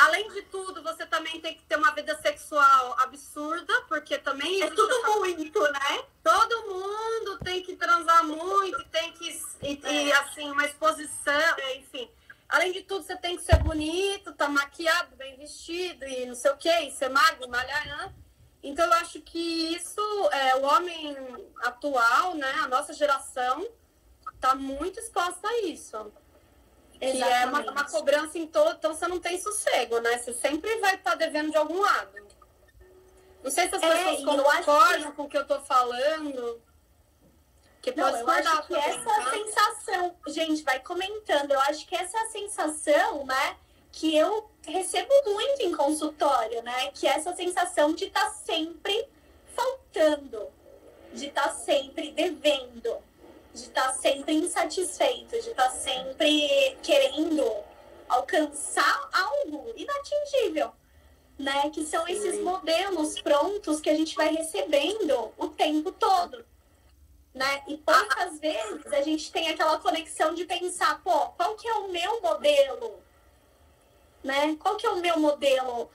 Além de tudo, você também tem que ter uma vida sexual absurda, porque também. É tudo essa... muito, né? Todo mundo tem que transar muito, tem que. E, é. e, assim, uma exposição, enfim. Além de tudo, você tem que ser bonito, tá maquiado, bem vestido e não sei o quê, e ser magro, malhar, né? Então, eu acho que isso, é, o homem atual, né, a nossa geração, está muito exposta a isso. Exatamente. Que é uma, uma, cobrança em todo, então você não tem sossego, né? Você sempre vai estar tá devendo de algum lado. Não sei se as é, pessoas concordam que... com o que eu estou falando. Que não, eu acho que essa sensação, gente, vai comentando, eu acho que essa é a sensação, né, que eu recebo muito em consultório, né, que é essa sensação de estar tá sempre faltando, de estar tá sempre devendo de estar tá sempre insatisfeito, de estar tá sempre querendo alcançar algo inatingível, né? Que são esses modelos prontos que a gente vai recebendo o tempo todo, né? E poucas vezes a gente tem aquela conexão de pensar, pô, qual que é o meu modelo? Né? Qual que é o meu modelo?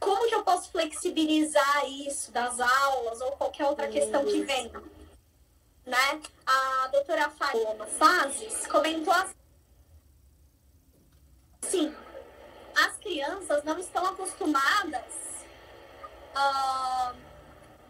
Como que eu posso flexibilizar isso das aulas ou qualquer outra questão que vem? Né? A doutora Fátima Fazes comentou assim, as crianças não estão acostumadas a,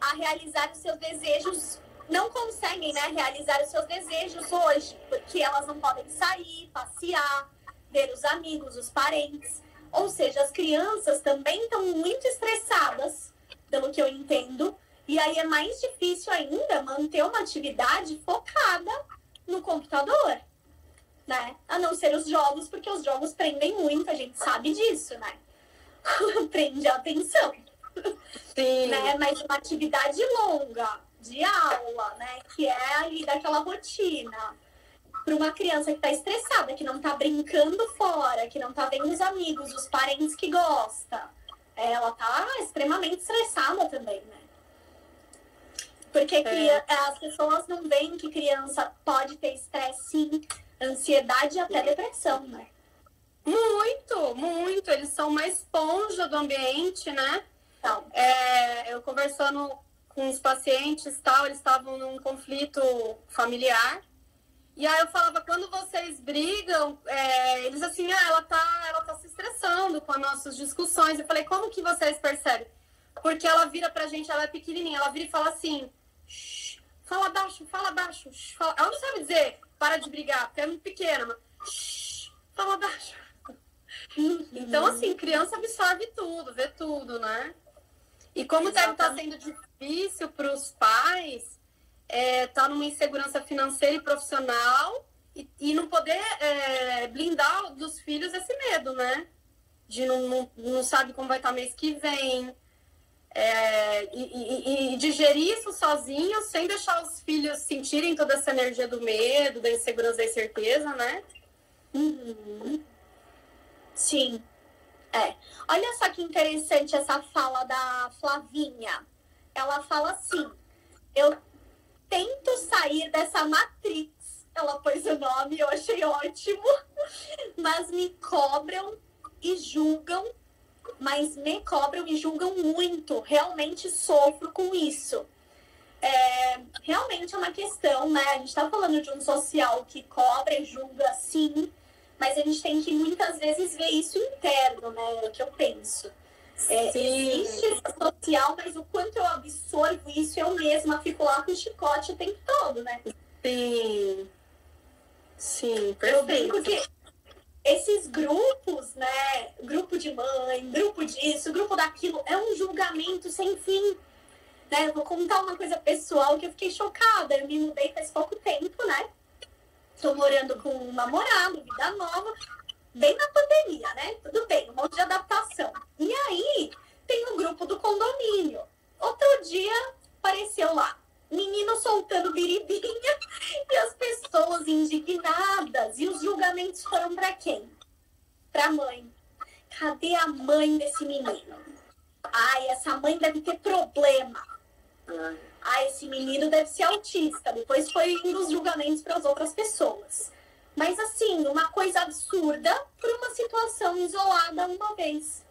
a realizar os seus desejos, não conseguem né, realizar os seus desejos hoje, porque elas não podem sair, passear, ver os amigos, os parentes. Ou seja, as crianças também estão muito estressadas, pelo que eu entendo, e aí é mais difícil ainda manter uma atividade focada no computador, né? A não ser os jogos, porque os jogos prendem muito, a gente sabe disso, né? <laughs> Prende a atenção. Sim. Né? Mas uma atividade longa, de aula, né? Que é ali daquela rotina. Para uma criança que está estressada, que não está brincando fora, que não está vendo os amigos, os parentes que gosta, ela está extremamente estressada também, né? Porque é. as pessoas não veem que criança pode ter estresse, sim, ansiedade e até depressão, né? Muito, muito. Eles são uma esponja do ambiente, né? Então. É, eu conversando com os pacientes tal, eles estavam num conflito familiar. E aí eu falava, quando vocês brigam, é, eles assim, ah, ela tá, ela tá se estressando com as nossas discussões. Eu falei, como que vocês percebem? Porque ela vira pra gente, ela é pequenininha, ela vira e fala assim, fala baixo, fala baixo. Fala... Ela não sabe dizer para de brigar, porque é muito pequena, mas fala baixo. Uhum. Então, assim, criança absorve tudo, vê tudo, né? E como deve estar sendo difícil para os pais é, tá numa insegurança financeira e profissional e, e não poder é, blindar dos filhos esse medo, né? De não, não, não sabe como vai estar mês que vem, é, e, e, e, digerir isso sozinho, sem deixar os filhos sentirem toda essa energia do medo, da insegurança, da incerteza, né? Uhum. Sim. É. Olha só que interessante essa fala da Flavinha. Ela fala assim: eu tento sair dessa matrix. Ela pôs o nome, eu achei ótimo. <laughs> Mas me cobram e julgam mas me cobram e julgam muito. Realmente sofro com isso. É, realmente é uma questão, né? A gente está falando de um social que cobra e julga, sim, mas a gente tem que muitas vezes ver isso interno, né? É o que eu penso. É, existe esse social, mas o quanto eu absorvo isso, eu mesma fico lá com o chicote o tempo todo, né? Sim. Sim, perfeito. Eu que esses grupos, né? Grupo de mãe, grupo disso, grupo daquilo, é um julgamento sem fim. Né? Eu vou contar uma coisa pessoal que eu fiquei chocada. Eu me mudei faz pouco tempo, né? Tô morando com um namorado, vida nova, bem na pandemia, né? Tudo bem, um monte de adaptação. E aí, tem um grupo do condomínio. Outro dia apareceu lá menino soltando biribinha <laughs> e as pessoas indignadas. E os julgamentos foram para quem? Para a mãe. Cadê a mãe desse menino? Ai, essa mãe deve ter problema. Ai, esse menino deve ser autista. Depois foi indo os julgamentos para as outras pessoas. Mas assim, uma coisa absurda por uma situação isolada uma vez.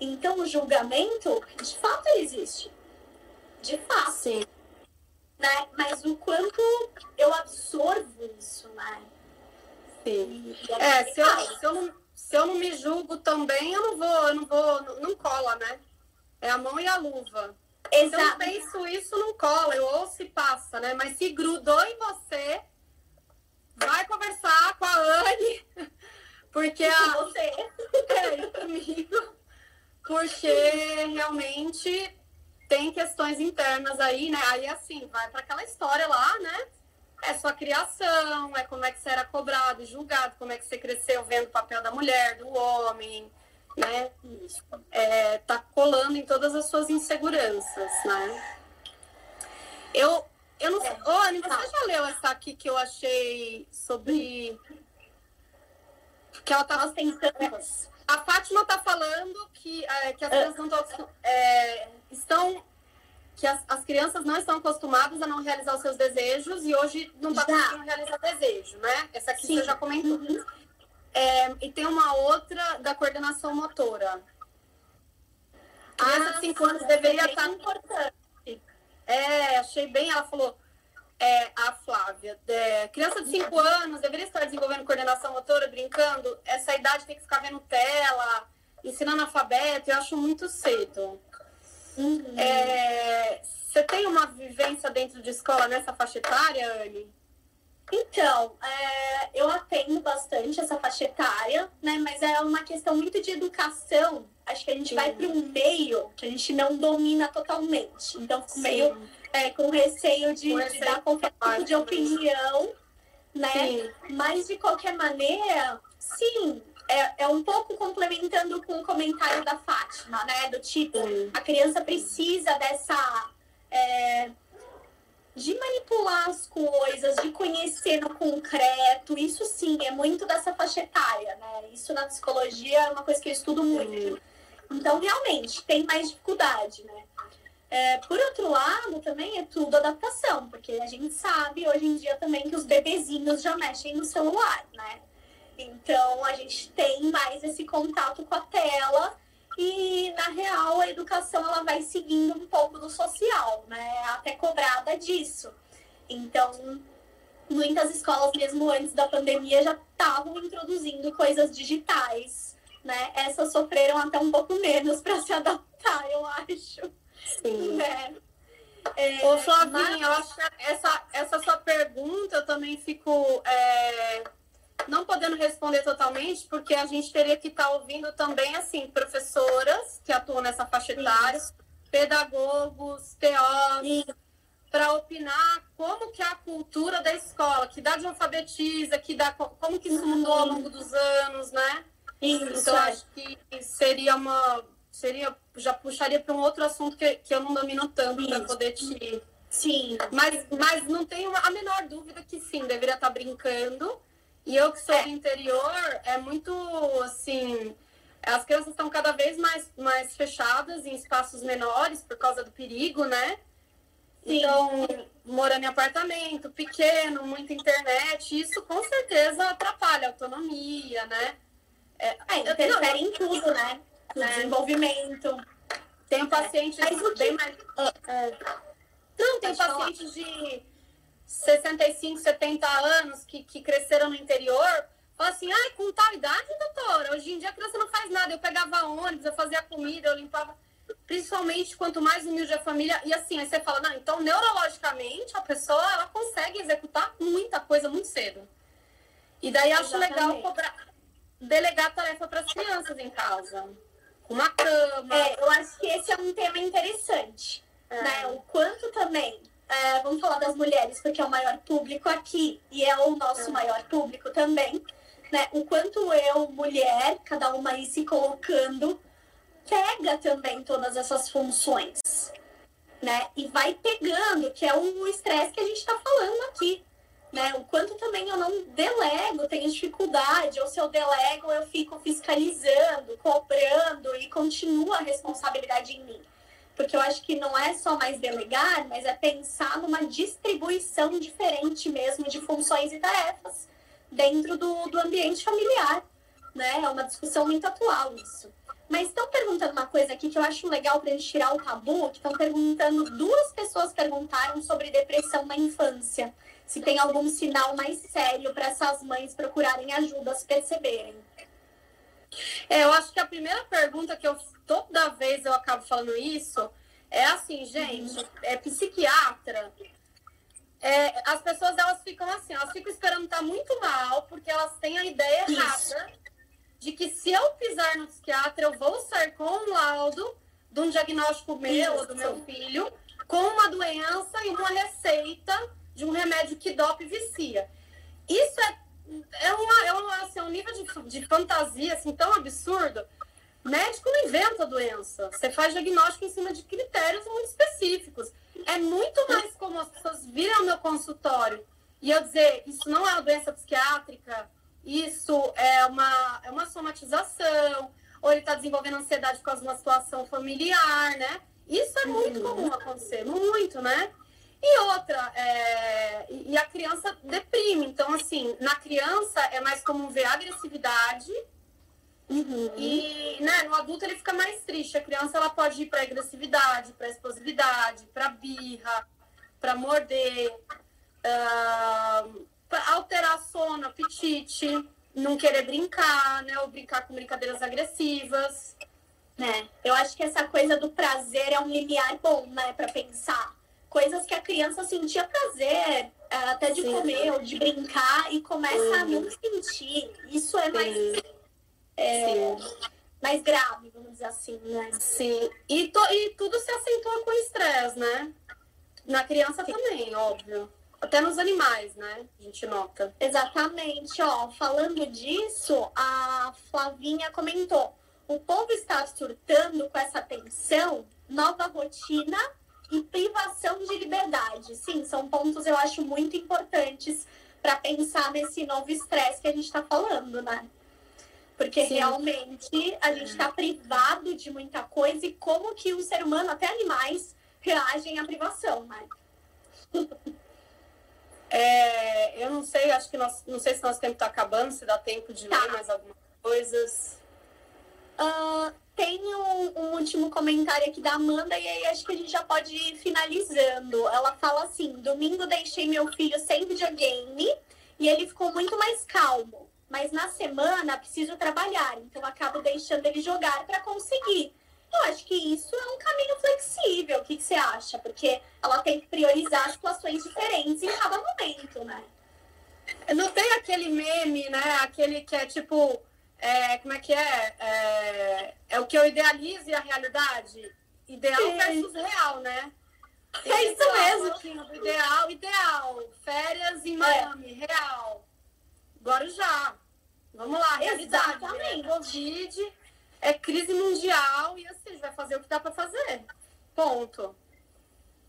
Então o julgamento, de fato, existe. De fato. Sim né? Mas o quanto eu absorvo isso, né? Sim. É, se eu, se, eu não, se eu não me julgo também, eu não vou, eu não vou, não, não cola, né? É a mão e a luva. Exato. Se eu penso isso, não cola, eu ouço e passa, né? Mas se grudou em você, vai conversar com a Anne, <laughs> porque e a. você. <laughs> É, comigo. Porque realmente tem questões internas aí, né? Aí assim, vai para aquela história lá, né? É sua criação, é como é que você era cobrado julgado, como é que você cresceu vendo o papel da mulher, do homem, né? É, tá colando em todas as suas inseguranças, né? Eu, eu não sei. É. Ô, Anne, você tá. já leu essa aqui que eu achei sobre. Que ela tá. Nós tentamos. A Fátima tá falando que, é, que as crianças não estão. É, estão que as, as, crianças não estão acostumadas a não realizar os seus desejos e hoje não está conseguindo realizar desejo, né? Essa aqui Sim. você já comentou. Uhum. É, e tem uma outra da coordenação motora. Criança ah, de 5 anos deveria estar. Tá importante. É, achei bem. Ela falou, é, a Flávia, é, criança de 5 anos deveria estar desenvolvendo coordenação motora, brincando. Essa idade tem que ficar vendo tela, ensinando alfabeto, eu acho muito cedo. Uhum. É, você tem uma vivência dentro de escola nessa faixa etária, Anne? Então, é, eu atendo bastante essa faixa etária, né? Mas é uma questão muito de educação. Acho que a gente Sim. vai para um meio que a gente não domina totalmente. Então, fico meio é, com receio de, de dar qualquer tipo de opinião, né? Sim. Mas, de qualquer maneira, sim, é, é um pouco complementando com o comentário da Fátima, né? Do tipo, a criança precisa dessa. É, de manipular as coisas, de conhecer no concreto, isso sim, é muito dessa faixa etária, né? Isso na psicologia é uma coisa que eu estudo muito. Então, realmente, tem mais dificuldade, né? É, por outro lado, também é tudo adaptação, porque a gente sabe hoje em dia também que os bebezinhos já mexem no celular, né? Então, a gente tem mais esse contato com a tela e, na real, a educação ela vai seguindo um pouco do social, né? Até cobrada disso. Então, muitas escolas, mesmo antes da pandemia, já estavam introduzindo coisas digitais, né? Essas sofreram até um pouco menos <laughs> para se adaptar, eu acho. Sim. Né? É, Ô, Flavinha, mas... eu acho que essa, essa sua pergunta eu também fico é, não podendo responder totalmente, porque a gente teria que estar tá ouvindo também, assim, professoras que atuam nessa faixa etária, pedagogos, TOs, para opinar como que é a cultura da escola, que idade alfabetiza, que dá, como que isso mudou ao longo dos anos, né? Isso, então, acho que seria uma... Seria, já puxaria para um outro assunto que, que eu não domino tanto para poder te... Sim. Mas, mas não tenho a menor dúvida que sim, deveria estar tá brincando e eu que sou é. do interior, é muito assim. As crianças estão cada vez mais, mais fechadas em espaços menores por causa do perigo, né? Sim. Então, morando em apartamento pequeno, muita internet, isso com certeza atrapalha a autonomia, né? É, é interfere em tudo, né? No é. desenvolvimento. Tem pacientes bem mais. Ah, é. Não, tem pacientes de 65, 70 anos que, que cresceram no interior, fala assim, ai, com tal idade, doutora, hoje em dia a criança não faz nada. Eu pegava ônibus, eu fazia comida, eu limpava. Principalmente quanto mais humilde a família. E assim, aí você fala, não, então neurologicamente a pessoa ela consegue executar muita coisa muito cedo. E daí acho Exatamente. legal cobrar, delegar tarefa para as crianças em casa. Uma cama. É, eu acho que esse é um tema interessante. É. Né? O quanto também é, vamos falar das mulheres, porque é o maior público aqui e é o nosso maior público também. Né? O quanto eu, mulher, cada uma aí se colocando, pega também todas essas funções. Né? E vai pegando, que é o estresse que a gente está falando aqui. Né? O quanto também eu não delego, tenho dificuldade, ou se eu delego, eu fico fiscalizando, cobrando e continua a responsabilidade em mim porque eu acho que não é só mais delegar, mas é pensar numa distribuição diferente mesmo de funções e tarefas dentro do, do ambiente familiar, né? É uma discussão muito atual isso. Mas estão perguntando uma coisa aqui que eu acho legal para a gente tirar o tabu, que estão perguntando, duas pessoas perguntaram sobre depressão na infância. Se tem algum sinal mais sério para essas mães procurarem ajuda se perceberem. É, eu acho que a primeira pergunta que eu toda vez eu acabo falando isso é assim, gente, uhum. é psiquiatra. É, as pessoas elas ficam assim, elas ficam esperando estar muito mal porque elas têm a ideia errada de que se eu pisar no psiquiatra eu vou sair com um laudo de um diagnóstico meu ou do meu filho com uma doença e uma receita de um remédio que dope e vicia. Isso é é, uma, é, uma, assim, é um nível de, de fantasia assim, tão absurdo. Médico não inventa a doença. Você faz diagnóstico em cima de critérios muito específicos. É muito mais como as pessoas virem ao meu consultório e eu dizer, isso não é uma doença psiquiátrica, isso é uma, é uma somatização, ou ele está desenvolvendo ansiedade por causa de uma situação familiar, né? Isso é muito uhum. comum acontecer, muito, né? E outra, é... e a criança deprime. Então, assim, na criança é mais comum ver agressividade. Uhum. E né, no adulto ele fica mais triste. A criança ela pode ir para agressividade, para explosividade, para birra, para morder, uh, pra alterar sono, apetite, não querer brincar, né? Ou brincar com brincadeiras agressivas. né? Eu acho que essa coisa do prazer é um limiar bom, né, para pensar. Coisas que a criança sentia prazer, é, até de Sim. comer ou de brincar, e começa a não sentir. Isso é mais. É, mais grave, vamos dizer assim, né? Sim. E, to, e tudo se acentua com estresse, né? Na criança Sim. também, óbvio. Até nos animais, né? A gente nota. Exatamente, ó. Falando disso, a Flavinha comentou: o povo está surtando com essa tensão, nova rotina e privação de liberdade. Sim, são pontos eu acho muito importantes para pensar nesse novo estresse que a gente está falando, né? Porque Sim. realmente a gente está privado de muita coisa e como que o ser humano, até animais, reagem à privação, né? <laughs> É, eu não sei, acho que nós, não sei se nosso tempo está acabando, se dá tempo de tá. ler mais algumas coisas. Uh, tem um, um, último comentário aqui da Amanda e aí acho que a gente já pode ir finalizando. Ela fala assim: domingo deixei meu filho sem videogame e ele ficou muito mais calmo. Mas na semana preciso trabalhar, então acabo deixando ele jogar para conseguir. Eu acho que isso é um caminho flexível. O que, que você acha? Porque ela tem que priorizar situações diferentes em cada momento, né? Não tem aquele meme, né? Aquele que é tipo. É, como é que é? é? é? o que eu idealizo e a realidade? Ideal Sim. versus real, né? é isso mesmo. Um ideal, ideal. Férias em é. Miami, é. real. Guarujá. Vamos lá, realidade. Exatamente. Covid é crise mundial e assim, vai fazer o que dá para fazer. Ponto.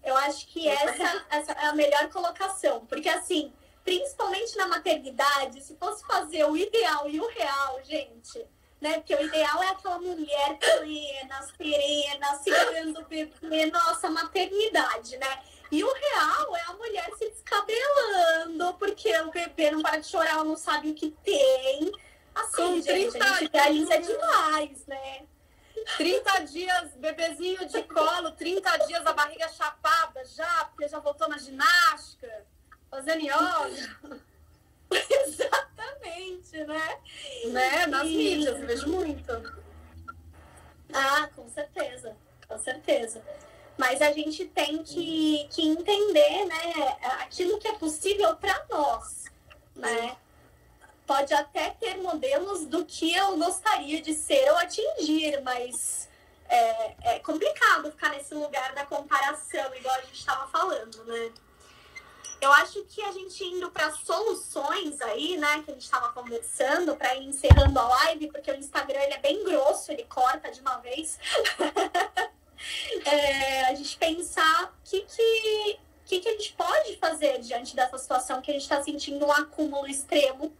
Eu acho que essa, essa é a melhor colocação, porque assim, principalmente na maternidade, se fosse fazer o ideal e o real, gente, né? Porque o ideal é aquela mulher plena, serena, segurando o bebê, nossa, maternidade, né? E o real é a mulher se descabelando, porque o bebê não para de chorar, ela não sabe o que tem. Assim, gente, a gente idealiza demais, né? 30 dias, bebezinho de colo, 30 dias a barriga chapada já, porque já voltou na ginástica, fazendo yoga. <laughs> Exatamente, né? Né? Nas e... mídias, vejo muito. Ah, com certeza, com certeza. Mas a gente tem que, que entender, né, aquilo que é possível para nós, né? pode até ter modelos do que eu gostaria de ser ou atingir, mas é, é complicado ficar nesse lugar da comparação, igual a gente estava falando, né? Eu acho que a gente indo para soluções aí, né, que a gente estava conversando, para ir encerrando a live, porque o Instagram ele é bem grosso, ele corta de uma vez. <laughs> é, a gente pensar o que, que, que, que a gente pode fazer diante dessa situação que a gente está sentindo um acúmulo extremo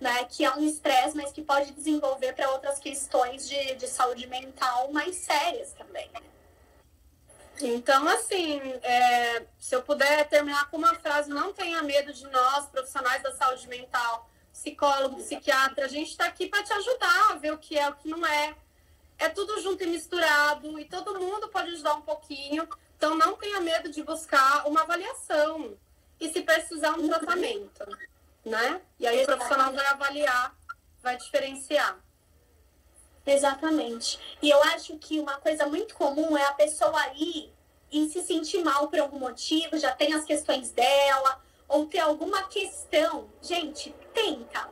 né, que é um estresse, mas que pode desenvolver para outras questões de, de saúde mental mais sérias também. Então, assim, é, se eu puder terminar com uma frase, não tenha medo de nós, profissionais da saúde mental, psicólogo, psiquiatra, a gente está aqui para te ajudar a ver o que é, o que não é. É tudo junto e misturado e todo mundo pode ajudar um pouquinho. Então, não tenha medo de buscar uma avaliação e se precisar um tratamento né? E aí o profissional vai avaliar, vai diferenciar. Exatamente. E eu acho que uma coisa muito comum é a pessoa ir e se sentir mal por algum motivo, já tem as questões dela, ou ter alguma questão. Gente, tenta.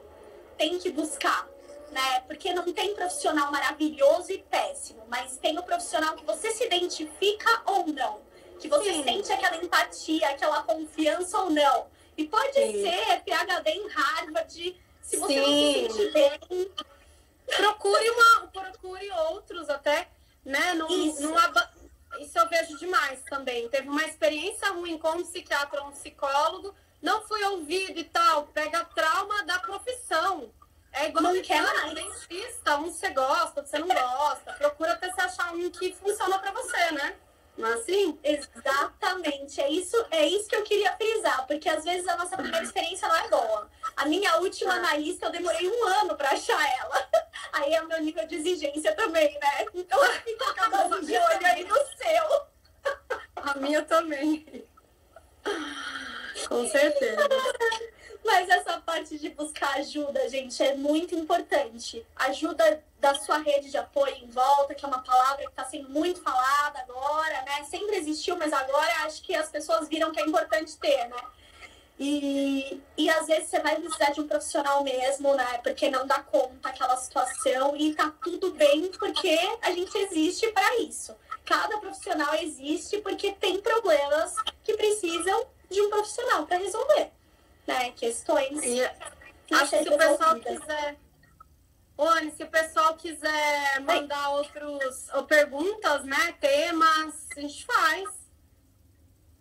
Tem que buscar, né? Porque não tem profissional maravilhoso e péssimo, mas tem o profissional que você se identifica ou não. Que você Sim. sente aquela empatia, aquela confiança ou não. E pode Sim. ser PhD em Harvard, se você Sim. não se sentir bem. Procure, uma, procure outros até, né? Num, isso. Numa, isso eu vejo demais também. Teve uma experiência ruim com um psiquiatra ou um psicólogo, não fui ouvido e tal. Pega trauma da profissão. É igual não quer mais. dentista, um você gosta, você não gosta. Procura até se achar um que funciona para você, né? Não é assim? Exatamente. É isso, é isso que eu queria frisar, porque às vezes a nossa primeira experiência não é boa. A minha última ah. analista, eu demorei um ano para achar ela. <laughs> Aí é o meu nível de exigência também, né? Então <laughs> fica acabando de olho aí no seu. A minha também. Com certeza. <laughs> Mas essa parte de buscar ajuda, gente, é muito importante. Ajuda da sua rede de apoio em volta, que é uma palavra que está sendo muito falada agora, né? Sempre existiu, mas agora acho que as pessoas viram que é importante ter, né? E, e às vezes você vai precisar de um profissional mesmo, né? Porque não dá conta aquela situação e tá tudo bem porque a gente existe para isso. Cada profissional existe porque tem problemas que precisam de um profissional para resolver, né? Questões. E, acho que se o pessoal quiser. Oi, se o pessoal quiser mandar outros ou perguntas, né? Temas, a gente faz.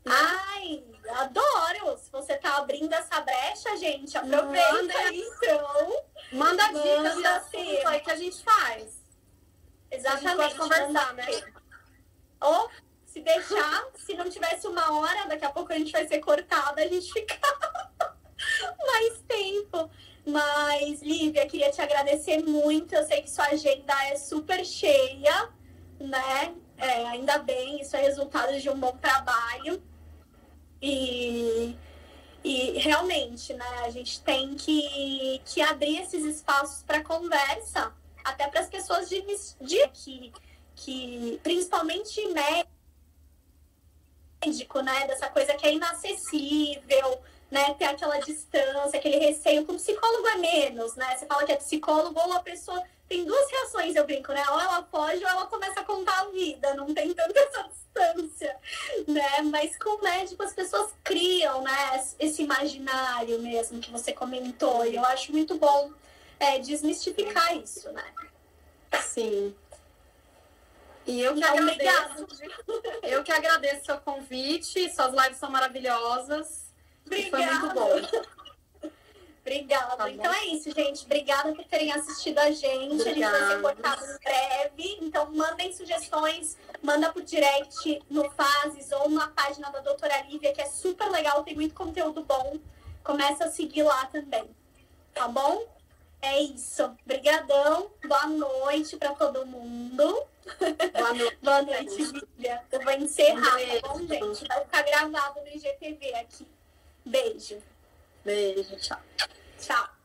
Ai, adoro! Se você tá abrindo essa brecha, gente, aproveita manda, então. Manda dicas de assunto aí que a gente faz. Exatamente. A gente pode conversar, né? Ou se deixar, se não tivesse uma hora, daqui a pouco a gente vai ser cortada, a gente fica tempo. Mas, Lívia, queria te agradecer muito. Eu sei que sua agenda é super cheia, né? É, ainda bem, isso é resultado de um bom trabalho. E, e realmente, né, a gente tem que, que abrir esses espaços para conversa, até para as pessoas de, de que, que, principalmente médico, né, dessa coisa que é inacessível, né, ter aquela distância, aquele receio. Com psicólogo é menos, né? Você fala que é psicólogo ou a pessoa tem duas reações, eu brinco, né? Ou ela foge ou ela começa a contar a vida, não tem tanta essa distância, né? Mas com o médico as pessoas criam, né? Esse imaginário mesmo que você comentou, e eu acho muito bom é, desmistificar isso, né? Sim. E eu que agradeço. Eu que agradeço o seu convite, suas lives são maravilhosas. Obrigada. Foi muito bom. Obrigada. Tá então é isso, gente. Obrigada por terem assistido a gente. Obrigada. A gente vai ser cortado em breve. Então, mandem sugestões, manda por direct no Fases ou na página da doutora Lívia, que é super legal, tem muito conteúdo bom. Começa a seguir lá também. Tá bom? É isso. Obrigadão. Boa noite para todo mundo. Boa noite, <laughs> Boa noite Lívia. Eu vou encerrar, tá bom, gente? Vai ficar gravado no IGTV aqui. Beijo. Beijo, tchau. Tchau.